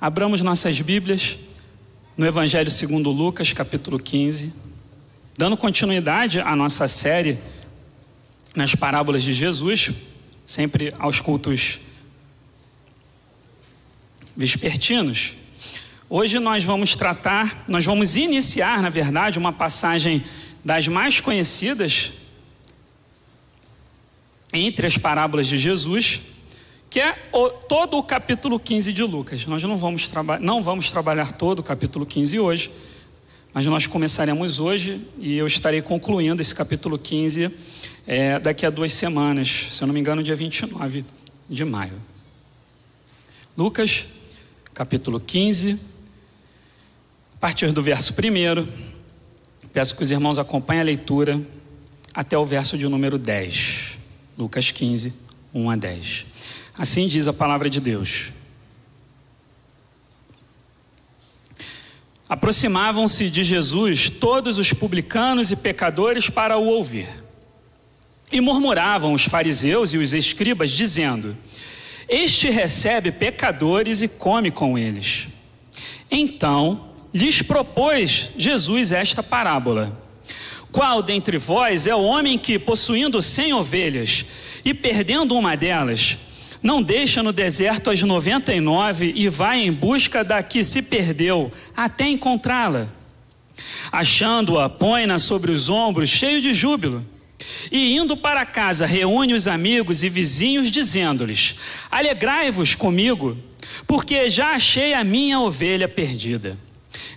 Abramos nossas Bíblias no Evangelho segundo Lucas, capítulo 15, dando continuidade à nossa série nas parábolas de Jesus, sempre aos cultos vespertinos. Hoje nós vamos tratar, nós vamos iniciar, na verdade, uma passagem das mais conhecidas entre as parábolas de Jesus, que é o, todo o capítulo 15 de Lucas. Nós não vamos, não vamos trabalhar todo o capítulo 15 hoje, mas nós começaremos hoje e eu estarei concluindo esse capítulo 15 é, daqui a duas semanas, se eu não me engano, dia 29 de maio. Lucas, capítulo 15, a partir do verso 1. Peço que os irmãos acompanhem a leitura até o verso de número 10. Lucas 15, 1 a 10. Assim diz a palavra de Deus. Aproximavam-se de Jesus todos os publicanos e pecadores para o ouvir. E murmuravam os fariseus e os escribas, dizendo: Este recebe pecadores e come com eles. Então lhes propôs Jesus esta parábola: Qual dentre vós é o homem que, possuindo cem ovelhas e perdendo uma delas, não deixa no deserto as 99 e vai em busca da que se perdeu, até encontrá-la. Achando-a, põe-na sobre os ombros, cheio de júbilo. E indo para casa, reúne os amigos e vizinhos, dizendo-lhes: Alegrai-vos comigo, porque já achei a minha ovelha perdida.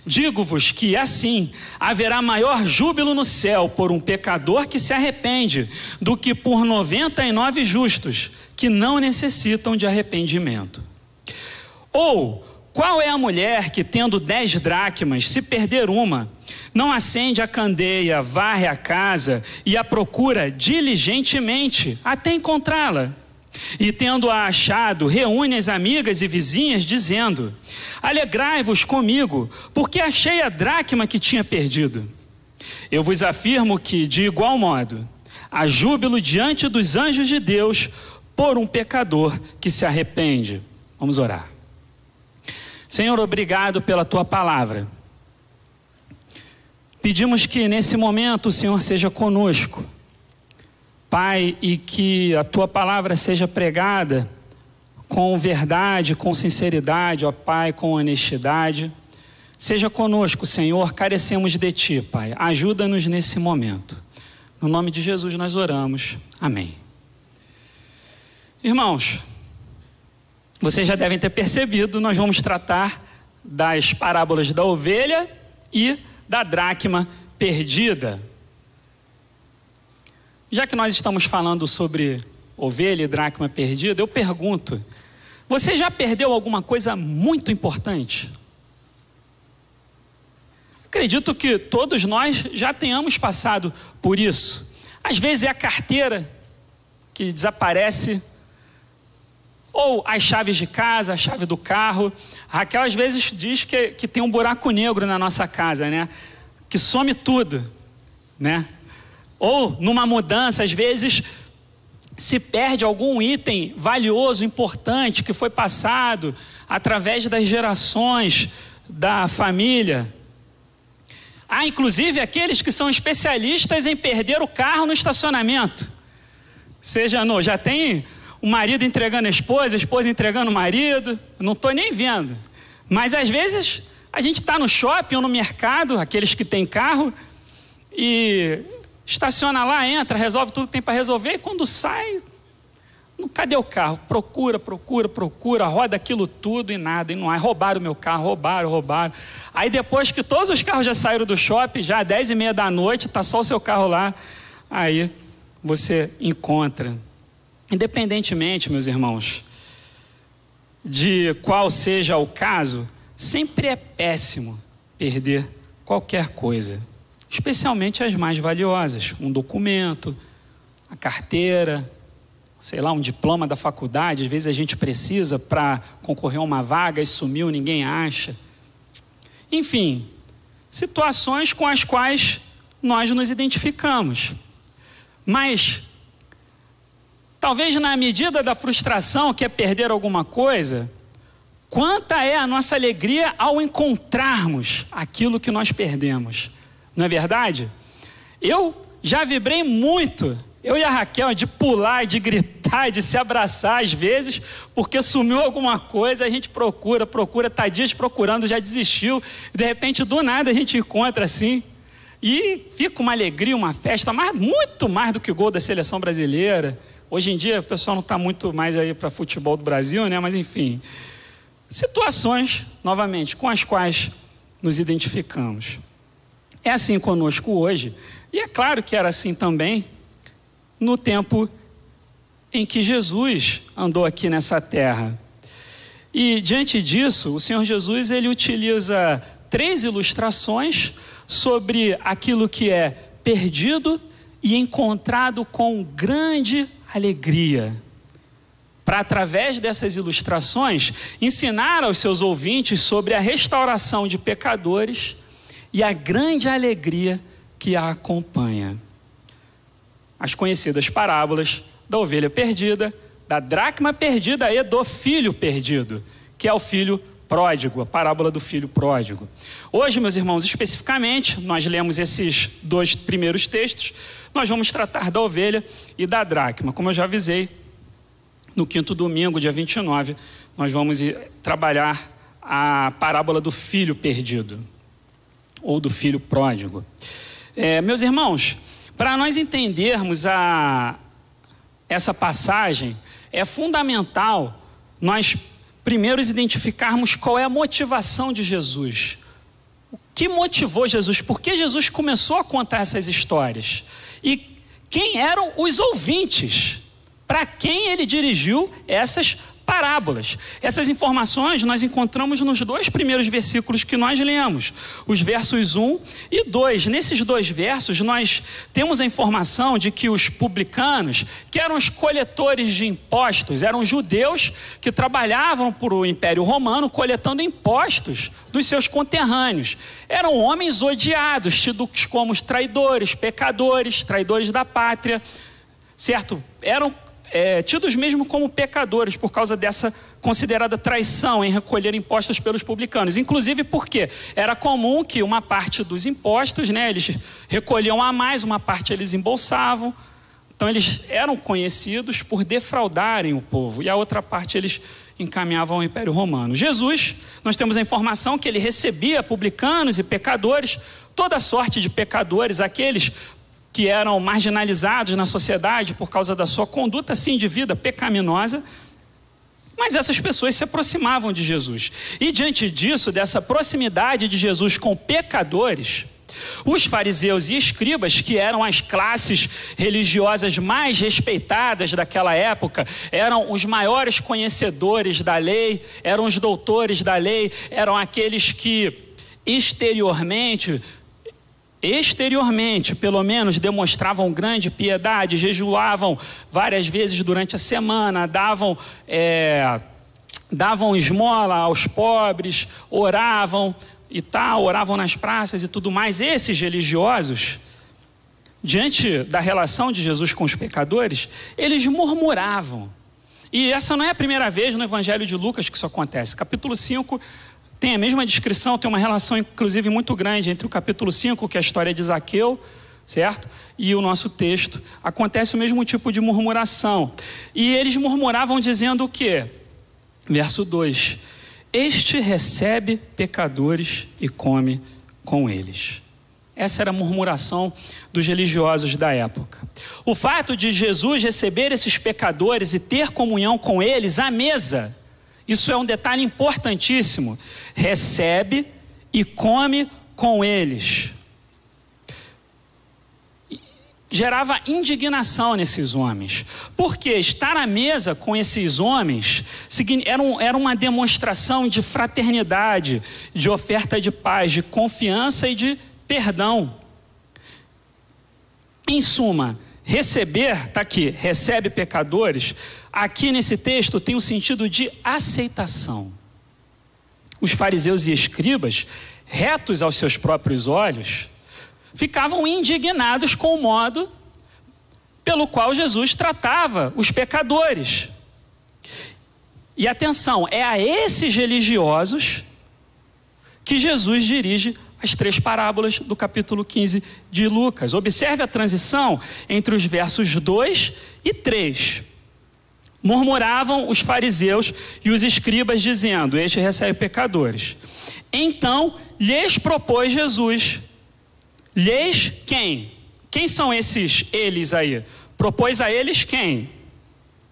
Digo-vos que assim haverá maior júbilo no céu por um pecador que se arrepende do que por noventa e nove justos que não necessitam de arrependimento. Ou qual é a mulher que, tendo dez dracmas, se perder uma, não acende a candeia, varre a casa e a procura diligentemente até encontrá-la? E tendo-a achado, reúne as amigas e vizinhas, dizendo: Alegrai-vos comigo, porque achei a dracma que tinha perdido. Eu vos afirmo que, de igual modo, há júbilo diante dos anjos de Deus por um pecador que se arrepende. Vamos orar. Senhor, obrigado pela tua palavra. Pedimos que nesse momento o Senhor seja conosco Pai, e que a tua palavra seja pregada com verdade, com sinceridade, ó Pai, com honestidade. Seja conosco, Senhor, carecemos de Ti, Pai. Ajuda-nos nesse momento. No nome de Jesus nós oramos. Amém. Irmãos, vocês já devem ter percebido, nós vamos tratar das parábolas da ovelha e da dracma perdida. Já que nós estamos falando sobre ovelha e dracma perdida, eu pergunto: você já perdeu alguma coisa muito importante? Acredito que todos nós já tenhamos passado por isso. Às vezes é a carteira que desaparece, ou as chaves de casa, a chave do carro. Raquel às vezes diz que, que tem um buraco negro na nossa casa, né? Que some tudo, né? Ou numa mudança, às vezes se perde algum item valioso, importante, que foi passado através das gerações da família. Há inclusive aqueles que são especialistas em perder o carro no estacionamento. Seja no, já tem o marido entregando a esposa, a esposa entregando o marido, não estou nem vendo. Mas às vezes a gente está no shopping ou no mercado, aqueles que têm carro, e Estaciona lá, entra, resolve tudo que tem para resolver, e quando sai, cadê o carro? Procura, procura, procura, roda aquilo tudo e nada, e não há. Roubaram o meu carro, roubaram, roubaram. Aí depois que todos os carros já saíram do shopping, já às dez e meia da noite, está só o seu carro lá, aí você encontra. Independentemente, meus irmãos, de qual seja o caso, sempre é péssimo perder qualquer coisa especialmente as mais valiosas, um documento, a carteira, sei lá, um diploma da faculdade, às vezes a gente precisa para concorrer a uma vaga e sumiu, ninguém acha. Enfim, situações com as quais nós nos identificamos. Mas talvez na medida da frustração que é perder alguma coisa, Quanta é a nossa alegria ao encontrarmos aquilo que nós perdemos, não é verdade? Eu já vibrei muito, eu e a Raquel, de pular, de gritar, de se abraçar às vezes, porque sumiu alguma coisa, a gente procura, procura, tá dias procurando, já desistiu, de repente do nada a gente encontra assim. E fica uma alegria, uma festa, mas muito mais do que o gol da seleção brasileira. Hoje em dia o pessoal não está muito mais aí para futebol do Brasil, né? Mas enfim, situações, novamente, com as quais nos identificamos. É assim conosco hoje, e é claro que era assim também no tempo em que Jesus andou aqui nessa terra. E diante disso, o Senhor Jesus ele utiliza três ilustrações sobre aquilo que é perdido e encontrado com grande alegria. Para, através dessas ilustrações, ensinar aos seus ouvintes sobre a restauração de pecadores e a grande alegria que a acompanha. As conhecidas parábolas da ovelha perdida, da dracma perdida e do filho perdido, que é o filho pródigo, a parábola do filho pródigo. Hoje, meus irmãos, especificamente, nós lemos esses dois primeiros textos, nós vamos tratar da ovelha e da dracma. Como eu já avisei, no quinto domingo, dia 29, nós vamos trabalhar a parábola do filho perdido, ou do filho pródigo. É, meus irmãos, para nós entendermos a, essa passagem, é fundamental nós primeiro identificarmos qual é a motivação de Jesus. O que motivou Jesus? Por que Jesus começou a contar essas histórias? E quem eram os ouvintes? Para quem ele dirigiu essas parábolas. Essas informações nós encontramos nos dois primeiros versículos que nós lemos, os versos 1 e 2. Nesses dois versos, nós temos a informação de que os publicanos, que eram os coletores de impostos, eram judeus que trabalhavam para o Império Romano coletando impostos dos seus conterrâneos. Eram homens odiados, tidos como traidores, pecadores, traidores da pátria, certo? Eram é, tidos mesmo como pecadores por causa dessa considerada traição em recolher impostos pelos publicanos. Inclusive porque era comum que uma parte dos impostos, né, eles recolhiam a mais, uma parte eles embolsavam. Então eles eram conhecidos por defraudarem o povo e a outra parte eles encaminhavam ao Império Romano. Jesus, nós temos a informação que ele recebia publicanos e pecadores, toda sorte de pecadores, aqueles que eram marginalizados na sociedade por causa da sua conduta, sim, de vida pecaminosa. Mas essas pessoas se aproximavam de Jesus. E diante disso, dessa proximidade de Jesus com pecadores, os fariseus e escribas, que eram as classes religiosas mais respeitadas daquela época, eram os maiores conhecedores da lei, eram os doutores da lei, eram aqueles que exteriormente exteriormente, pelo menos, demonstravam grande piedade, jejuavam várias vezes durante a semana, davam, é, davam esmola aos pobres, oravam e tal, oravam nas praças e tudo mais. Esses religiosos, diante da relação de Jesus com os pecadores, eles murmuravam. E essa não é a primeira vez no Evangelho de Lucas que isso acontece. Capítulo 5 tem a mesma descrição, tem uma relação inclusive muito grande entre o capítulo 5, que é a história de Zaqueu, certo? E o nosso texto. Acontece o mesmo tipo de murmuração. E eles murmuravam dizendo o quê? Verso 2: Este recebe pecadores e come com eles. Essa era a murmuração dos religiosos da época. O fato de Jesus receber esses pecadores e ter comunhão com eles à mesa isso é um detalhe importantíssimo. Recebe e come com eles. Gerava indignação nesses homens, porque estar à mesa com esses homens era uma demonstração de fraternidade, de oferta de paz, de confiança e de perdão. Em suma, receber, está aqui, recebe pecadores, aqui nesse texto tem o sentido de aceitação. Os fariseus e escribas, retos aos seus próprios olhos, ficavam indignados com o modo pelo qual Jesus tratava os pecadores. E atenção, é a esses religiosos que Jesus dirige as três parábolas do capítulo 15 de Lucas. Observe a transição entre os versos 2 e 3. Murmuravam os fariseus e os escribas, dizendo: Este recebe pecadores. Então lhes propôs Jesus. Lhes quem? Quem são esses eles aí? Propôs a eles quem?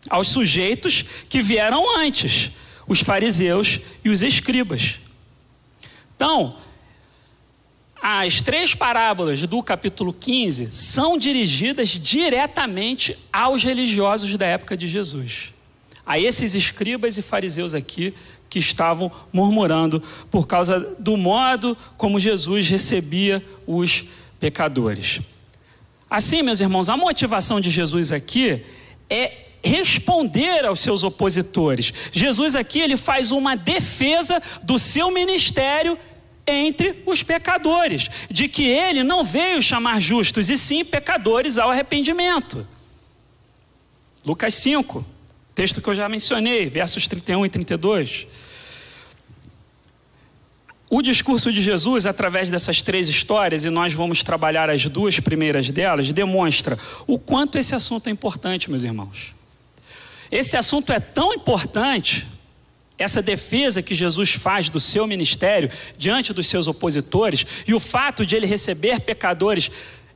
Aos sujeitos que vieram antes, os fariseus e os escribas. Então, as três parábolas do capítulo 15 são dirigidas diretamente aos religiosos da época de Jesus. A esses escribas e fariseus aqui que estavam murmurando por causa do modo como Jesus recebia os pecadores. Assim, meus irmãos, a motivação de Jesus aqui é responder aos seus opositores. Jesus aqui ele faz uma defesa do seu ministério entre os pecadores, de que ele não veio chamar justos, e sim pecadores ao arrependimento. Lucas 5, texto que eu já mencionei, versos 31 e 32. O discurso de Jesus, através dessas três histórias, e nós vamos trabalhar as duas primeiras delas, demonstra o quanto esse assunto é importante, meus irmãos. Esse assunto é tão importante essa defesa que Jesus faz do seu ministério diante dos seus opositores e o fato de ele receber pecadores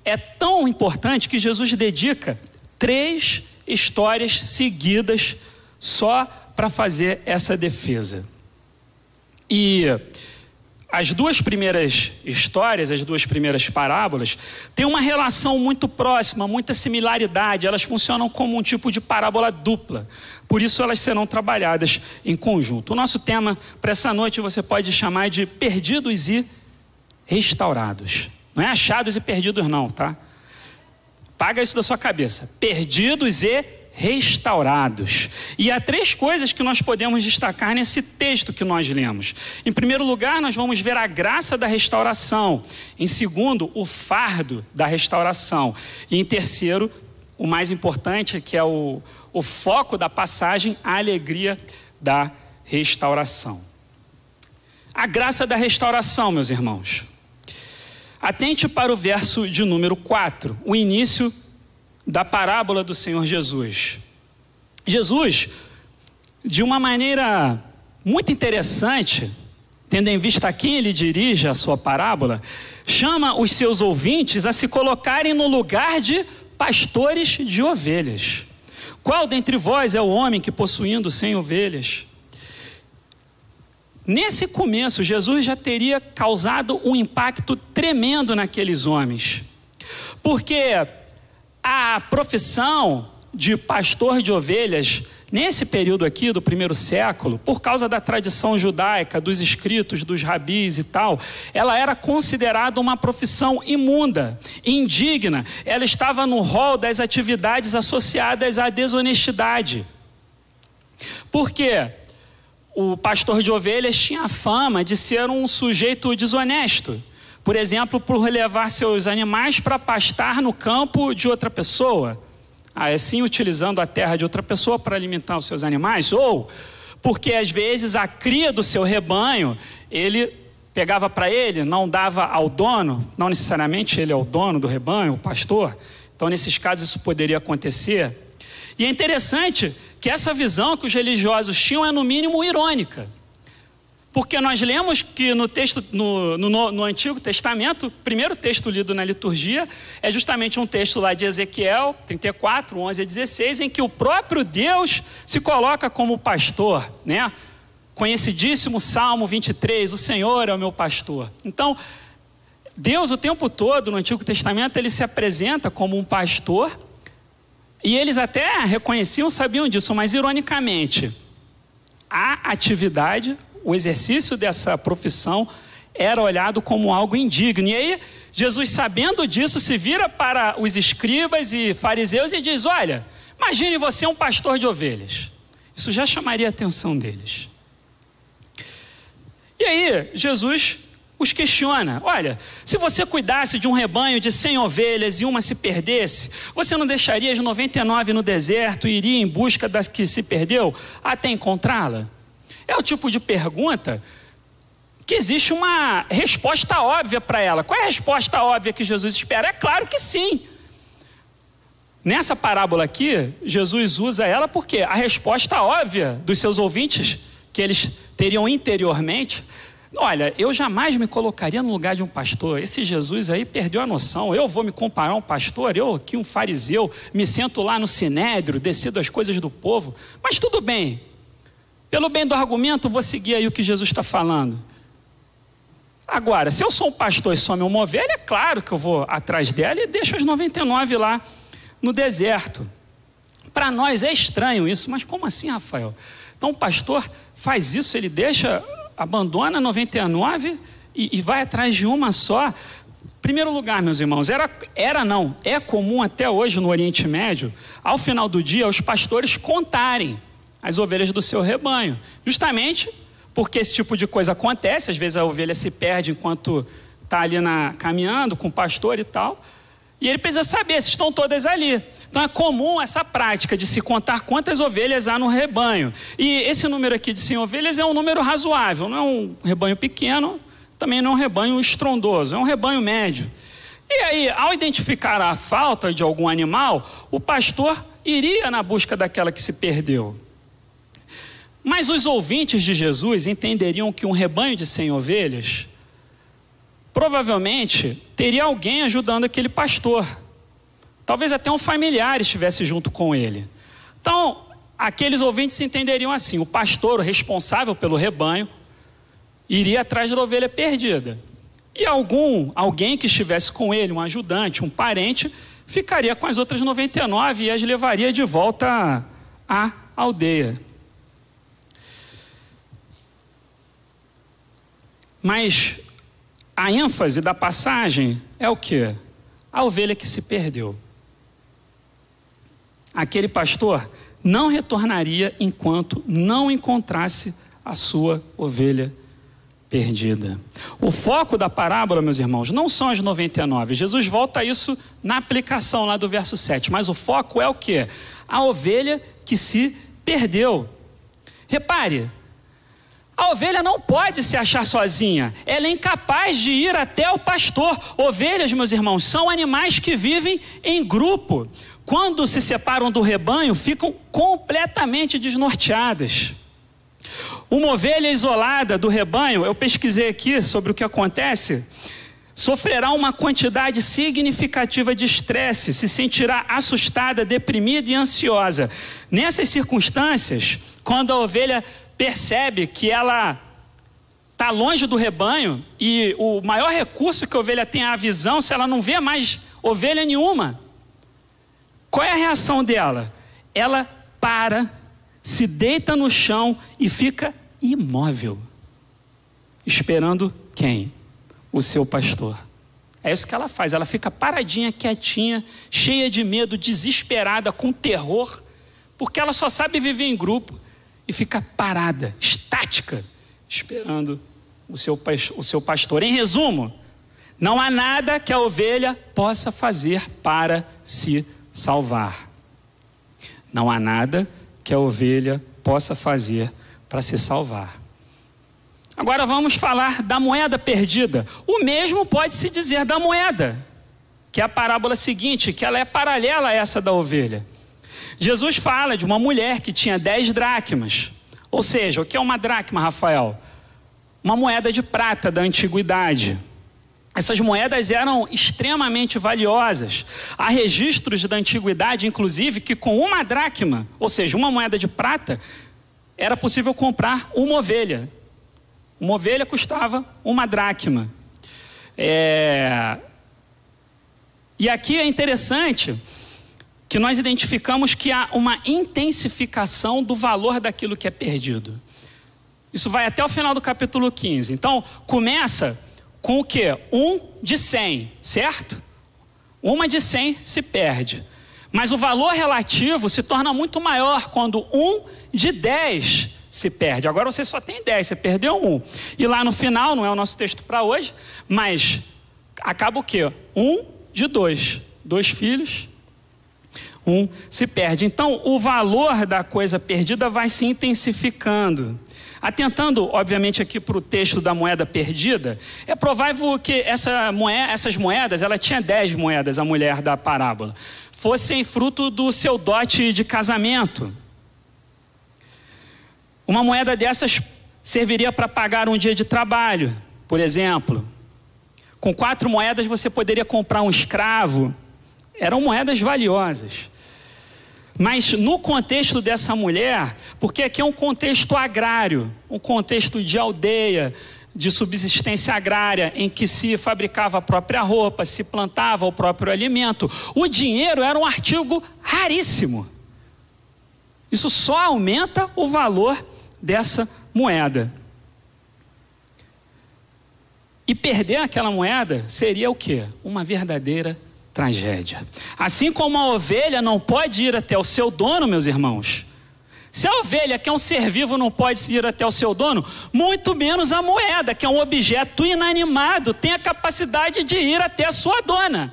é tão importante que Jesus dedica três histórias seguidas só para fazer essa defesa. E as duas primeiras histórias, as duas primeiras parábolas, têm uma relação muito próxima, muita similaridade, elas funcionam como um tipo de parábola dupla. Por isso elas serão trabalhadas em conjunto. O nosso tema para essa noite você pode chamar de perdidos e restaurados. Não é achados e perdidos não, tá? Paga isso da sua cabeça. Perdidos e restaurados. E há três coisas que nós podemos destacar nesse texto que nós lemos. Em primeiro lugar, nós vamos ver a graça da restauração. Em segundo, o fardo da restauração. E em terceiro, o mais importante, que é o, o foco da passagem, a alegria da restauração. A graça da restauração, meus irmãos. Atente para o verso de número 4, o início da parábola do Senhor Jesus. Jesus, de uma maneira muito interessante, tendo em vista quem ele dirige a sua parábola, chama os seus ouvintes a se colocarem no lugar de pastores de ovelhas. Qual dentre vós é o homem que possuindo cem ovelhas? Nesse começo, Jesus já teria causado um impacto tremendo naqueles homens. Porque a profissão de pastor de ovelhas, nesse período aqui do primeiro século, por causa da tradição judaica, dos escritos, dos rabis e tal, ela era considerada uma profissão imunda, indigna. Ela estava no rol das atividades associadas à desonestidade. Por quê? O pastor de ovelhas tinha a fama de ser um sujeito desonesto. Por exemplo, por levar seus animais para pastar no campo de outra pessoa. Assim, utilizando a terra de outra pessoa para alimentar os seus animais. Ou porque às vezes a cria do seu rebanho, ele pegava para ele, não dava ao dono, não necessariamente ele é o dono do rebanho, o pastor. Então, nesses casos, isso poderia acontecer. E é interessante que essa visão que os religiosos tinham é, no mínimo, irônica. Porque nós lemos que no texto, no, no, no, Antigo Testamento, o primeiro texto lido na liturgia é justamente um texto lá de Ezequiel 34, 11 a 16, em que o próprio Deus se coloca como pastor, né? Conhecidíssimo Salmo 23, o Senhor é o meu pastor. Então, Deus o tempo todo no Antigo Testamento ele se apresenta como um pastor e eles até reconheciam, sabiam disso, mas ironicamente, a atividade o exercício dessa profissão era olhado como algo indigno. E aí, Jesus, sabendo disso, se vira para os escribas e fariseus e diz: Olha, imagine você um pastor de ovelhas. Isso já chamaria a atenção deles. E aí, Jesus os questiona: olha, se você cuidasse de um rebanho de 100 ovelhas e uma se perdesse, você não deixaria as 99 no deserto e iria em busca das que se perdeu até encontrá-la? É o tipo de pergunta que existe uma resposta óbvia para ela. Qual é a resposta óbvia que Jesus espera? É claro que sim. Nessa parábola aqui, Jesus usa ela porque a resposta óbvia dos seus ouvintes, que eles teriam interiormente, olha, eu jamais me colocaria no lugar de um pastor. Esse Jesus aí perdeu a noção. Eu vou me comparar a um pastor, eu aqui um fariseu, me sento lá no sinédrio, decido as coisas do povo. Mas tudo bem. Pelo bem do argumento, vou seguir aí o que Jesus está falando. Agora, se eu sou um pastor e some uma ovelha, é claro que eu vou atrás dela e deixo as 99 lá no deserto. Para nós é estranho isso, mas como assim, Rafael? Então o pastor faz isso, ele deixa, abandona 99 e, e vai atrás de uma só. Primeiro lugar, meus irmãos, era, era não, é comum até hoje no Oriente Médio, ao final do dia, os pastores contarem as ovelhas do seu rebanho, justamente porque esse tipo de coisa acontece, às vezes a ovelha se perde enquanto está ali na, caminhando com o pastor e tal, e ele precisa saber se estão todas ali. Então é comum essa prática de se contar quantas ovelhas há no rebanho. E esse número aqui de 100 ovelhas é um número razoável, não é um rebanho pequeno, também não é um rebanho estrondoso, é um rebanho médio. E aí, ao identificar a falta de algum animal, o pastor iria na busca daquela que se perdeu. Mas os ouvintes de Jesus entenderiam que um rebanho de cem ovelhas provavelmente teria alguém ajudando aquele pastor. Talvez até um familiar estivesse junto com ele. Então, aqueles ouvintes entenderiam assim: o pastor, o responsável pelo rebanho, iria atrás da ovelha perdida. E algum, alguém que estivesse com ele, um ajudante, um parente, ficaria com as outras 99 e as levaria de volta à aldeia. Mas a ênfase da passagem é o que? A ovelha que se perdeu. Aquele pastor não retornaria enquanto não encontrasse a sua ovelha perdida. O foco da parábola, meus irmãos, não são as 99. Jesus volta a isso na aplicação lá do verso 7, mas o foco é o que? A ovelha que se perdeu. Repare, a ovelha não pode se achar sozinha, ela é incapaz de ir até o pastor. Ovelhas, meus irmãos, são animais que vivem em grupo. Quando se separam do rebanho, ficam completamente desnorteadas. Uma ovelha isolada do rebanho, eu pesquisei aqui sobre o que acontece, sofrerá uma quantidade significativa de estresse, se sentirá assustada, deprimida e ansiosa. Nessas circunstâncias, quando a ovelha percebe que ela está longe do rebanho e o maior recurso que a ovelha tem é a visão, se ela não vê mais ovelha nenhuma. Qual é a reação dela? Ela para, se deita no chão e fica imóvel, esperando quem? O seu pastor. É isso que ela faz, ela fica paradinha, quietinha, cheia de medo, desesperada, com terror, porque ela só sabe viver em grupo e fica parada, estática, esperando o seu, o seu pastor. Em resumo, não há nada que a ovelha possa fazer para se salvar. Não há nada que a ovelha possa fazer para se salvar. Agora vamos falar da moeda perdida. O mesmo pode se dizer da moeda, que é a parábola seguinte, que ela é paralela a essa da ovelha. Jesus fala de uma mulher que tinha dez dracmas. Ou seja, o que é uma dracma, Rafael? Uma moeda de prata da antiguidade. Essas moedas eram extremamente valiosas. Há registros da antiguidade, inclusive, que com uma dracma, ou seja, uma moeda de prata, era possível comprar uma ovelha. Uma ovelha custava uma dracma. É... E aqui é interessante que nós identificamos que há uma intensificação do valor daquilo que é perdido. Isso vai até o final do capítulo 15. Então, começa com o que? Um de cem, certo? Uma de cem se perde. Mas o valor relativo se torna muito maior quando um de dez se perde. Agora você só tem dez, você perdeu um. E lá no final, não é o nosso texto para hoje, mas acaba o quê? Um de dois. Dois filhos, um se perde. Então, o valor da coisa perdida vai se intensificando. Atentando, obviamente, aqui para o texto da moeda perdida, é provável que essa moeda, essas moedas, ela tinha dez moedas, a mulher da parábola, fossem fruto do seu dote de casamento. Uma moeda dessas serviria para pagar um dia de trabalho, por exemplo. Com quatro moedas você poderia comprar um escravo. Eram moedas valiosas. Mas no contexto dessa mulher, porque aqui é um contexto agrário, um contexto de aldeia, de subsistência agrária, em que se fabricava a própria roupa, se plantava o próprio alimento, o dinheiro era um artigo raríssimo. Isso só aumenta o valor dessa moeda. E perder aquela moeda seria o quê? Uma verdadeira tragédia. Assim como a ovelha não pode ir até o seu dono, meus irmãos. Se a ovelha, que é um ser vivo, não pode ir até o seu dono, muito menos a moeda, que é um objeto inanimado, tem a capacidade de ir até a sua dona.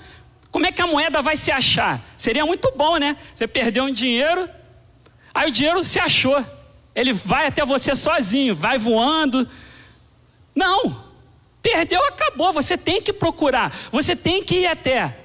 Como é que a moeda vai se achar? Seria muito bom, né? Você perdeu um dinheiro, aí o dinheiro se achou. Ele vai até você sozinho, vai voando. Não, perdeu, acabou. Você tem que procurar, você tem que ir até.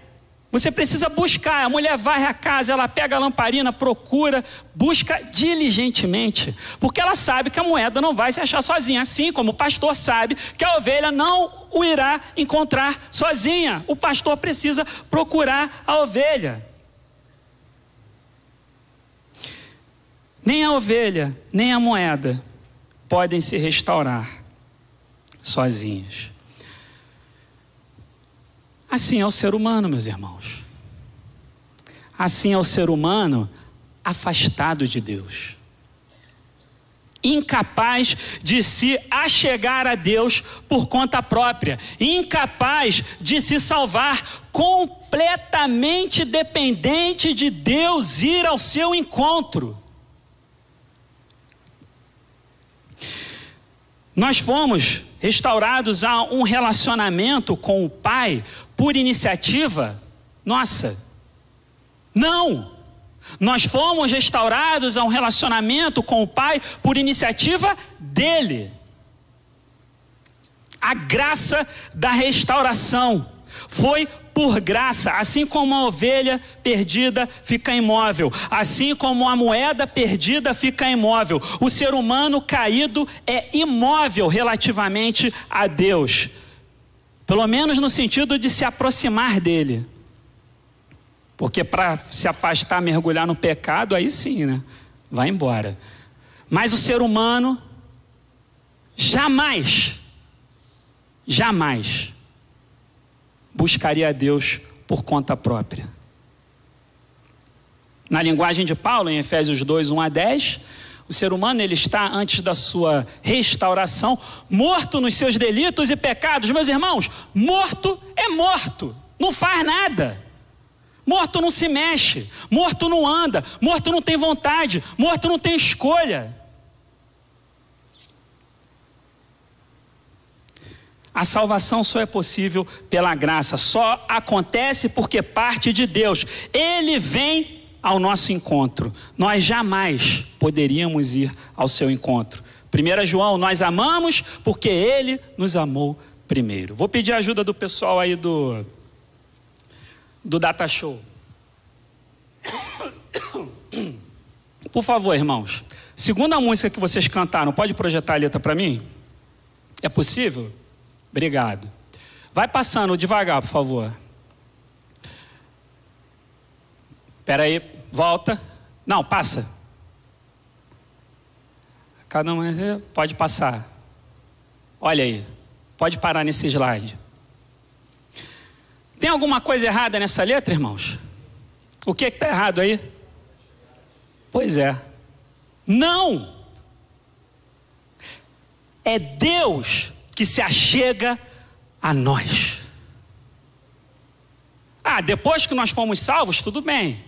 Você precisa buscar. A mulher vai à casa, ela pega a lamparina, procura, busca diligentemente, porque ela sabe que a moeda não vai se achar sozinha, assim como o pastor sabe que a ovelha não o irá encontrar sozinha. O pastor precisa procurar a ovelha. Nem a ovelha, nem a moeda podem se restaurar sozinhas. Assim é o ser humano, meus irmãos. Assim é o ser humano afastado de Deus. Incapaz de se achegar a Deus por conta própria, incapaz de se salvar, completamente dependente de Deus ir ao seu encontro. Nós fomos restaurados a um relacionamento com o Pai por iniciativa nossa. Não! Nós fomos restaurados a um relacionamento com o Pai por iniciativa dele. A graça da restauração foi por graça, assim como a ovelha perdida fica imóvel, assim como a moeda perdida fica imóvel, o ser humano caído é imóvel relativamente a Deus, pelo menos no sentido de se aproximar dele. Porque para se afastar, mergulhar no pecado, aí sim, né? Vai embora. Mas o ser humano jamais, jamais buscaria a Deus por conta própria. Na linguagem de Paulo, em Efésios 2, 1 a 10, o ser humano ele está antes da sua restauração morto nos seus delitos e pecados. Meus irmãos, morto é morto, não faz nada. Morto não se mexe, morto não anda, morto não tem vontade, morto não tem escolha. A salvação só é possível pela graça, só acontece porque parte de Deus. Ele vem ao nosso encontro. Nós jamais poderíamos ir ao seu encontro. 1 João, nós amamos porque ele nos amou primeiro. Vou pedir a ajuda do pessoal aí do, do Data Show. Por favor, irmãos. Segunda música que vocês cantaram, pode projetar a letra para mim? É possível? Obrigado. Vai passando devagar, por favor. Espera aí, volta. Não, passa. Cada um pode passar. Olha aí, pode parar nesse slide. Tem alguma coisa errada nessa letra, irmãos? O que está errado aí? Pois é. Não! É Deus que se achega a nós. Ah, depois que nós fomos salvos, tudo bem.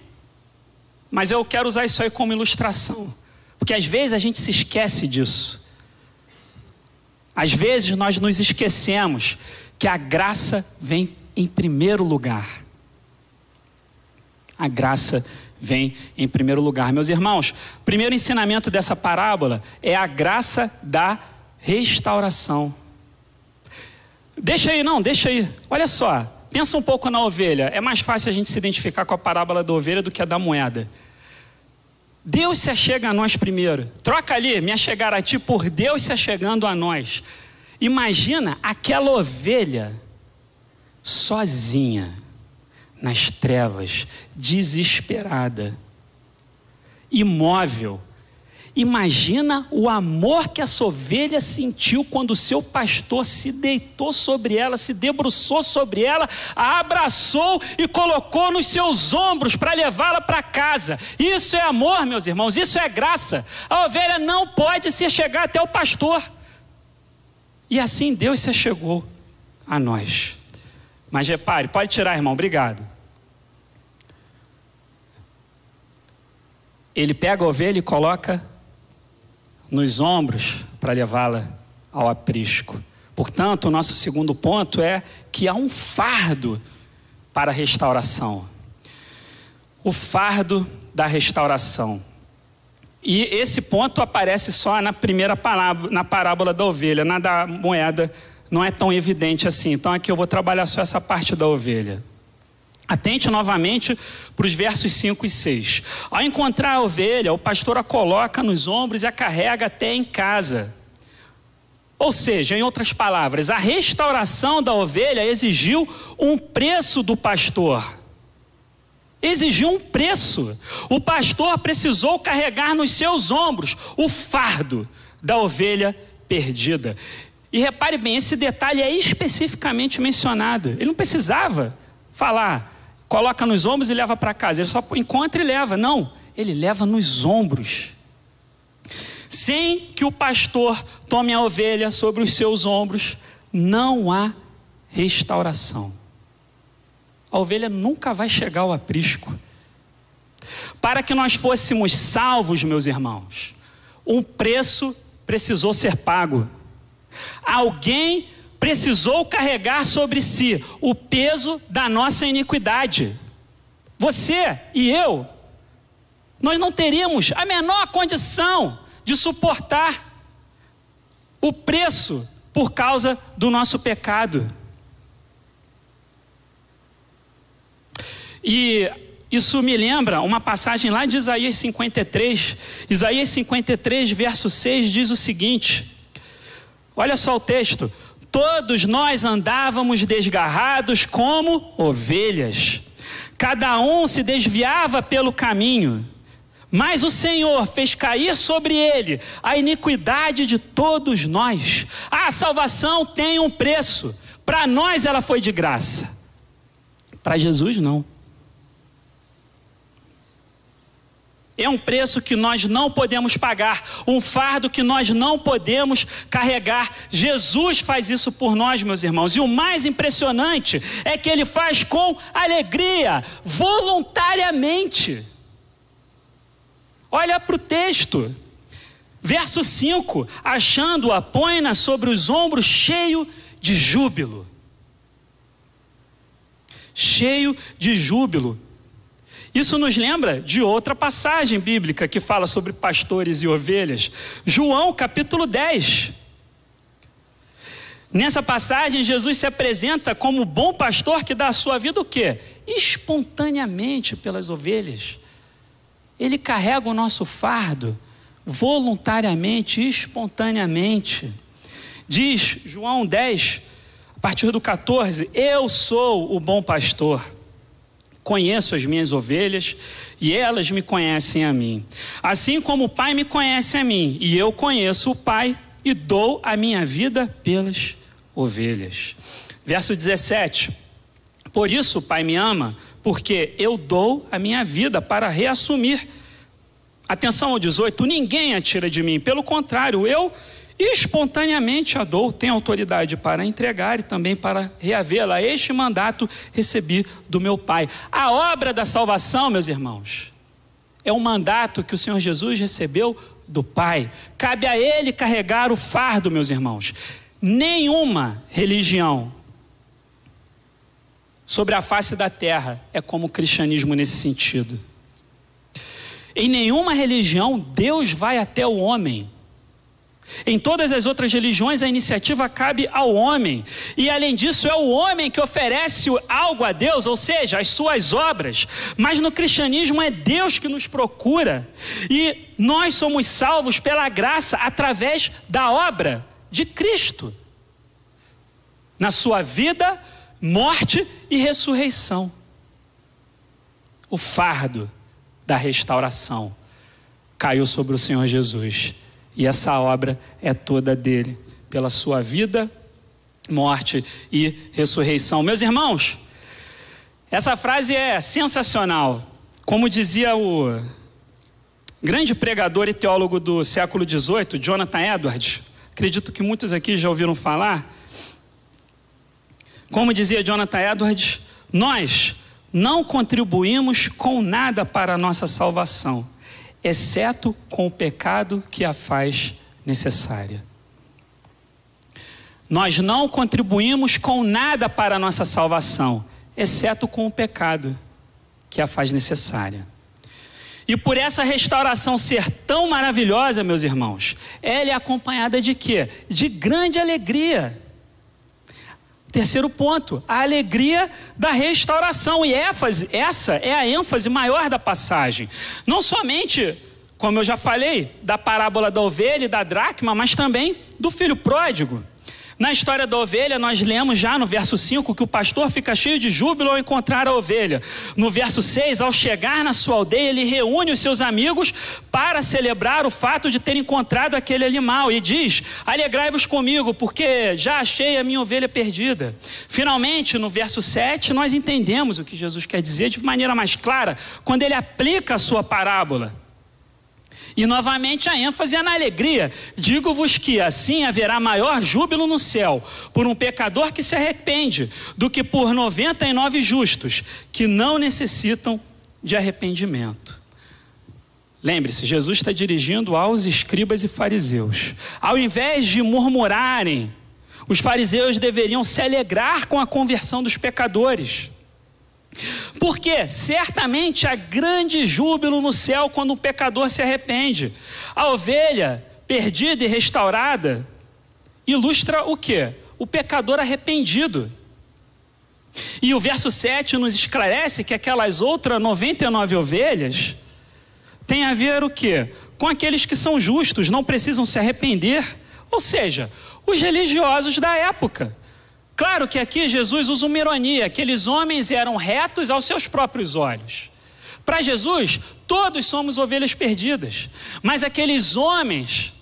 Mas eu quero usar isso aí como ilustração. Porque às vezes a gente se esquece disso. Às vezes nós nos esquecemos que a graça vem em primeiro lugar. A graça vem em primeiro lugar. Meus irmãos, primeiro ensinamento dessa parábola é a graça da restauração. Deixa aí, não, deixa aí. Olha só, pensa um pouco na ovelha. É mais fácil a gente se identificar com a parábola da ovelha do que a da moeda. Deus se achega a nós primeiro. Troca ali, me achegar a ti por Deus se achegando a nós. Imagina aquela ovelha sozinha nas trevas, desesperada, imóvel. Imagina o amor que essa ovelha sentiu quando o seu pastor se deitou sobre ela, se debruçou sobre ela, a abraçou e colocou nos seus ombros para levá-la para casa. Isso é amor, meus irmãos, isso é graça. A ovelha não pode se chegar até o pastor. E assim Deus se chegou a nós. Mas repare, pode tirar, irmão, obrigado. Ele pega a ovelha e coloca nos ombros para levá-la ao aprisco. Portanto, o nosso segundo ponto é que há um fardo para a restauração. O fardo da restauração. E esse ponto aparece só na primeira parábola, na parábola da ovelha, na da moeda não é tão evidente assim. Então aqui eu vou trabalhar só essa parte da ovelha. Atente novamente para os versos 5 e 6. Ao encontrar a ovelha, o pastor a coloca nos ombros e a carrega até em casa. Ou seja, em outras palavras, a restauração da ovelha exigiu um preço do pastor. Exigiu um preço. O pastor precisou carregar nos seus ombros o fardo da ovelha perdida. E repare bem, esse detalhe é especificamente mencionado. Ele não precisava falar, coloca nos ombros e leva para casa. Ele só encontra e leva. Não, ele leva nos ombros. Sem que o pastor tome a ovelha sobre os seus ombros, não há restauração. A ovelha nunca vai chegar ao aprisco. Para que nós fôssemos salvos, meus irmãos, um preço precisou ser pago. Alguém precisou carregar sobre si o peso da nossa iniquidade. Você e eu, nós não teríamos a menor condição de suportar o preço por causa do nosso pecado. E isso me lembra uma passagem lá de Isaías 53. Isaías 53, verso 6 diz o seguinte: Olha só o texto. Todos nós andávamos desgarrados como ovelhas, cada um se desviava pelo caminho, mas o Senhor fez cair sobre ele a iniquidade de todos nós. A salvação tem um preço, para nós ela foi de graça, para Jesus não. É um preço que nós não podemos pagar, um fardo que nós não podemos carregar. Jesus faz isso por nós, meus irmãos, e o mais impressionante é que ele faz com alegria, voluntariamente. Olha para o texto, verso 5: achando-a, põe-na sobre os ombros, cheio de júbilo. Cheio de júbilo. Isso nos lembra de outra passagem bíblica que fala sobre pastores e ovelhas. João capítulo 10. Nessa passagem, Jesus se apresenta como bom pastor que dá a sua vida o quê? Espontaneamente pelas ovelhas. Ele carrega o nosso fardo voluntariamente, espontaneamente. Diz João 10, a partir do 14: Eu sou o bom pastor conheço as minhas ovelhas e elas me conhecem a mim. Assim como o Pai me conhece a mim e eu conheço o Pai e dou a minha vida pelas ovelhas. Verso 17: Por isso o Pai me ama, porque eu dou a minha vida para reassumir. Atenção ao 18: ninguém a tira de mim, pelo contrário, eu espontaneamente a dou, tem autoridade para entregar e também para reavê-la. Este mandato recebi do meu Pai. A obra da salvação, meus irmãos, é um mandato que o Senhor Jesus recebeu do Pai. Cabe a Ele carregar o fardo, meus irmãos. Nenhuma religião sobre a face da terra é como o cristianismo nesse sentido. Em nenhuma religião Deus vai até o homem. Em todas as outras religiões, a iniciativa cabe ao homem. E além disso, é o homem que oferece algo a Deus, ou seja, as suas obras. Mas no cristianismo é Deus que nos procura. E nós somos salvos pela graça através da obra de Cristo. Na sua vida, morte e ressurreição. O fardo da restauração caiu sobre o Senhor Jesus. E essa obra é toda dele, pela sua vida, morte e ressurreição. Meus irmãos, essa frase é sensacional. Como dizia o grande pregador e teólogo do século XVIII, Jonathan Edwards, acredito que muitos aqui já ouviram falar. Como dizia Jonathan Edwards, nós não contribuímos com nada para a nossa salvação exceto com o pecado que a faz necessária. Nós não contribuímos com nada para a nossa salvação, exceto com o pecado que a faz necessária. E por essa restauração ser tão maravilhosa, meus irmãos, ela é acompanhada de quê? De grande alegria. Terceiro ponto, a alegria da restauração. E ênfase, essa é a ênfase maior da passagem. Não somente, como eu já falei, da parábola da ovelha e da dracma, mas também do filho pródigo. Na história da ovelha, nós lemos já no verso 5 que o pastor fica cheio de júbilo ao encontrar a ovelha. No verso 6, ao chegar na sua aldeia, ele reúne os seus amigos para celebrar o fato de ter encontrado aquele animal e diz: Alegrai-vos comigo, porque já achei a minha ovelha perdida. Finalmente, no verso 7, nós entendemos o que Jesus quer dizer de maneira mais clara quando ele aplica a sua parábola. E novamente a ênfase é na alegria. Digo-vos que assim haverá maior júbilo no céu por um pecador que se arrepende do que por 99 justos que não necessitam de arrependimento. Lembre-se, Jesus está dirigindo aos escribas e fariseus. Ao invés de murmurarem, os fariseus deveriam se alegrar com a conversão dos pecadores. Porque certamente há grande júbilo no céu quando um pecador se arrepende. A ovelha perdida e restaurada ilustra o que? O pecador arrependido. E o verso 7 nos esclarece que aquelas outras 99 ovelhas têm a ver o que? Com aqueles que são justos, não precisam se arrepender. Ou seja, os religiosos da época Claro que aqui Jesus usa uma ironia: aqueles homens eram retos aos seus próprios olhos. Para Jesus, todos somos ovelhas perdidas, mas aqueles homens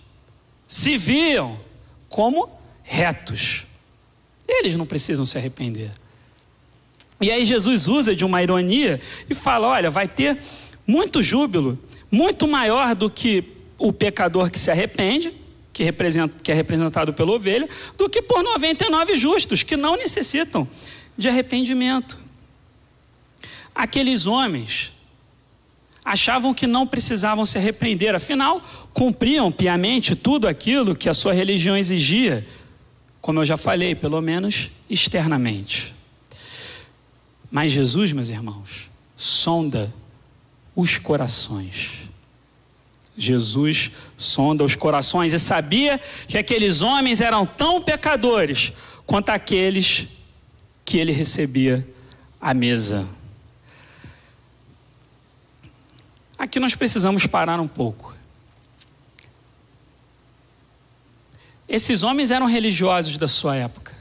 se viam como retos. Eles não precisam se arrepender. E aí Jesus usa de uma ironia e fala: olha, vai ter muito júbilo, muito maior do que o pecador que se arrepende, que, representa, que é representado pela ovelha, do que por 99 justos, que não necessitam de arrependimento. Aqueles homens achavam que não precisavam se arrepender, afinal, cumpriam piamente tudo aquilo que a sua religião exigia, como eu já falei, pelo menos externamente. Mas Jesus, meus irmãos, sonda os corações. Jesus sonda os corações e sabia que aqueles homens eram tão pecadores quanto aqueles que ele recebia à mesa. Aqui nós precisamos parar um pouco. Esses homens eram religiosos da sua época.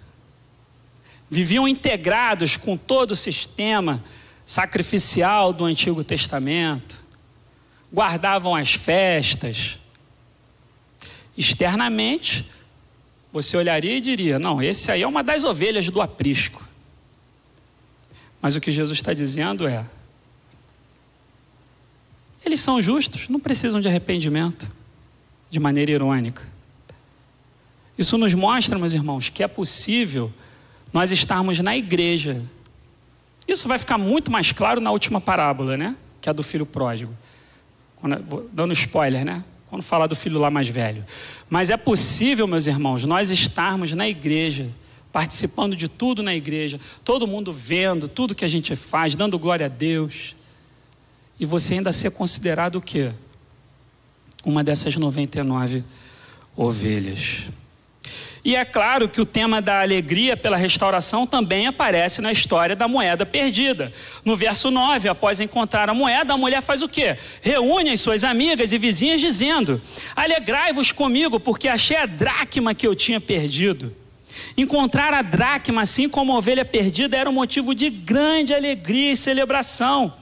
Viviam integrados com todo o sistema sacrificial do Antigo Testamento guardavam as festas. Externamente, você olharia e diria: não, esse aí é uma das ovelhas do aprisco. Mas o que Jesus está dizendo é: eles são justos, não precisam de arrependimento, de maneira irônica. Isso nos mostra, meus irmãos, que é possível nós estarmos na igreja. Isso vai ficar muito mais claro na última parábola, né? Que é a do filho pródigo. Dando spoiler, né? quando falar do filho lá mais velho. Mas é possível, meus irmãos, nós estarmos na igreja, participando de tudo na igreja, todo mundo vendo tudo que a gente faz, dando glória a Deus, e você ainda ser considerado o quê? Uma dessas 99 ovelhas. E é claro que o tema da alegria pela restauração também aparece na história da moeda perdida. No verso 9, após encontrar a moeda, a mulher faz o quê? Reúne as suas amigas e vizinhas dizendo: Alegrai-vos comigo, porque achei a dracma que eu tinha perdido. Encontrar a dracma, assim como a ovelha perdida, era um motivo de grande alegria e celebração.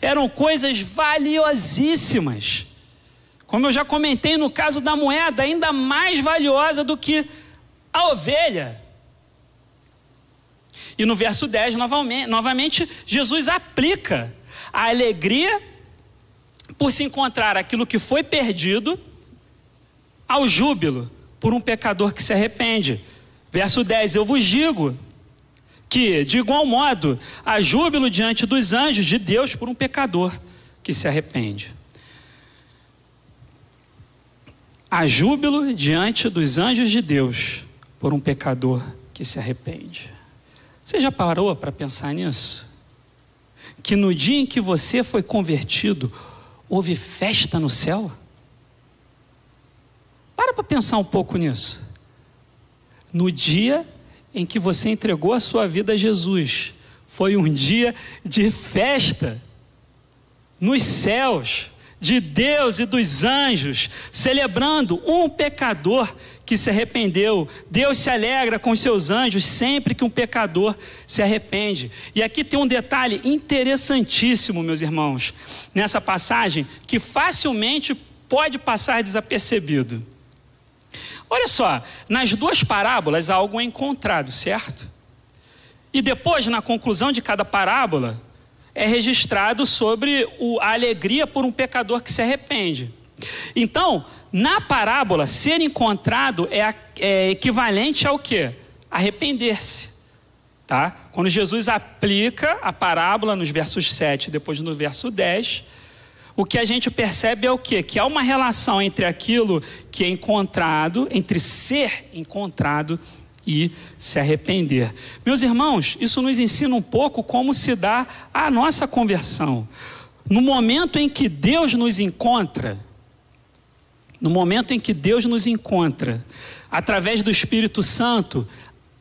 Eram coisas valiosíssimas. Como eu já comentei no caso da moeda, ainda mais valiosa do que a ovelha. E no verso 10, novamente, Jesus aplica a alegria por se encontrar aquilo que foi perdido ao júbilo por um pecador que se arrepende. Verso 10: Eu vos digo que, de igual modo, há júbilo diante dos anjos de Deus por um pecador que se arrepende. Há júbilo diante dos anjos de Deus por um pecador que se arrepende. Você já parou para pensar nisso? Que no dia em que você foi convertido, houve festa no céu? Para para pensar um pouco nisso. No dia em que você entregou a sua vida a Jesus, foi um dia de festa nos céus de Deus e dos anjos, celebrando um pecador que se arrependeu. Deus se alegra com seus anjos sempre que um pecador se arrepende. E aqui tem um detalhe interessantíssimo, meus irmãos, nessa passagem, que facilmente pode passar desapercebido. Olha só, nas duas parábolas algo é encontrado, certo? E depois, na conclusão de cada parábola, é registrado sobre o, a alegria por um pecador que se arrepende. Então, na parábola, ser encontrado é, é equivalente ao que? Arrepender-se. Tá? Quando Jesus aplica a parábola nos versos 7 e depois no verso 10, o que a gente percebe é o quê? Que há uma relação entre aquilo que é encontrado, entre ser encontrado e se arrepender. Meus irmãos, isso nos ensina um pouco como se dá a nossa conversão. No momento em que Deus nos encontra, no momento em que Deus nos encontra, através do Espírito Santo,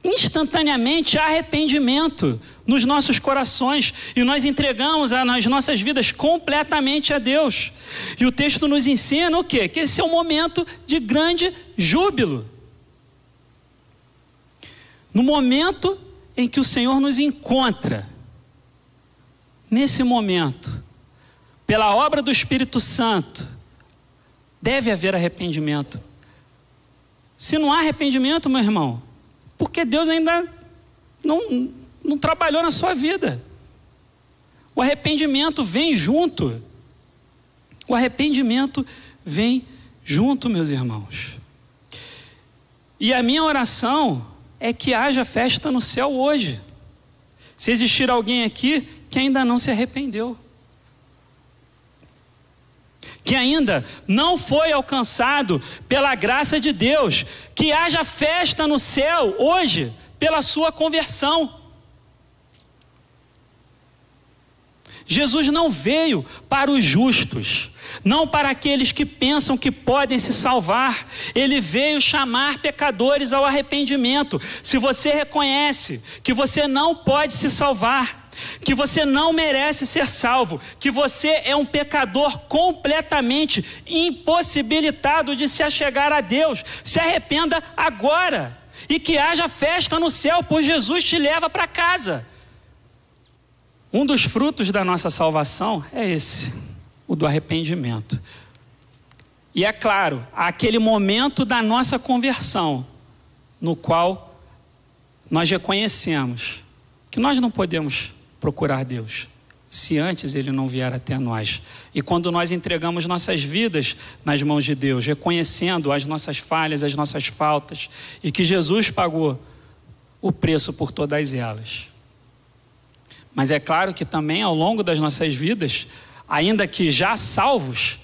instantaneamente há arrependimento nos nossos corações e nós entregamos as nossas vidas completamente a Deus. E o texto nos ensina o quê? Que esse é um momento de grande júbilo. No momento em que o Senhor nos encontra, nesse momento, pela obra do Espírito Santo, deve haver arrependimento. Se não há arrependimento, meu irmão, porque Deus ainda não, não trabalhou na sua vida. O arrependimento vem junto. O arrependimento vem junto, meus irmãos. E a minha oração é que haja festa no céu hoje. Se existir alguém aqui que ainda não se arrependeu, que ainda não foi alcançado pela graça de Deus, que haja festa no céu hoje pela sua conversão. Jesus não veio para os justos, não para aqueles que pensam que podem se salvar. Ele veio chamar pecadores ao arrependimento. Se você reconhece que você não pode se salvar, que você não merece ser salvo, que você é um pecador completamente impossibilitado de se achegar a Deus, se arrependa agora e que haja festa no céu, pois Jesus te leva para casa. Um dos frutos da nossa salvação é esse o do arrependimento. E é claro, aquele momento da nossa conversão, no qual nós reconhecemos que nós não podemos procurar Deus se antes ele não vier até nós. E quando nós entregamos nossas vidas nas mãos de Deus, reconhecendo as nossas falhas, as nossas faltas, e que Jesus pagou o preço por todas elas. Mas é claro que também ao longo das nossas vidas, ainda que já salvos,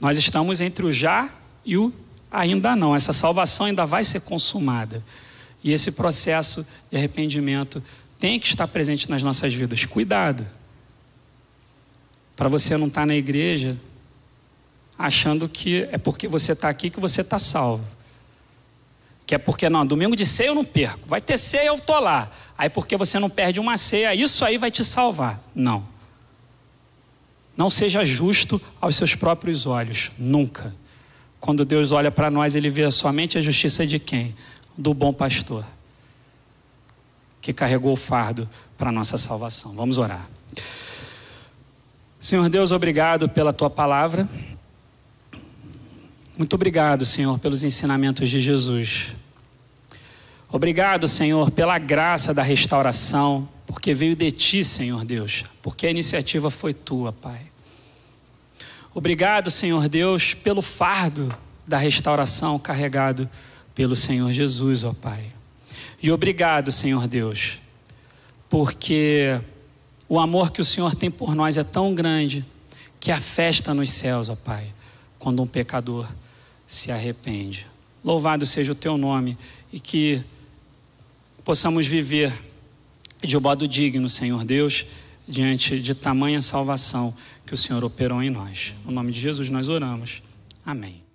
Nós estamos entre o já e o ainda não. Essa salvação ainda vai ser consumada. E esse processo de arrependimento tem que estar presente nas nossas vidas. Cuidado. Para você não estar na igreja achando que é porque você está aqui que você está salvo. Que é porque, não, domingo de ceia eu não perco. Vai ter ceia, eu estou lá. Aí porque você não perde uma ceia, isso aí vai te salvar. Não. Não seja justo aos seus próprios olhos. Nunca. Quando Deus olha para nós, Ele vê somente a justiça de quem? Do bom pastor. Que carregou o fardo para nossa salvação. Vamos orar. Senhor Deus, obrigado pela tua palavra. Muito obrigado, Senhor, pelos ensinamentos de Jesus. Obrigado, Senhor, pela graça da restauração, porque veio de ti, Senhor Deus, porque a iniciativa foi tua, Pai. Obrigado, Senhor Deus, pelo fardo da restauração carregado pelo Senhor Jesus, ó Pai. E obrigado, Senhor Deus, porque o amor que o Senhor tem por nós é tão grande que a festa nos céus, ó Pai, quando um pecador se arrepende. Louvado seja o teu nome e que possamos viver de modo digno, Senhor Deus, diante de tamanha salvação que o Senhor operou em nós. No nome de Jesus nós oramos. Amém.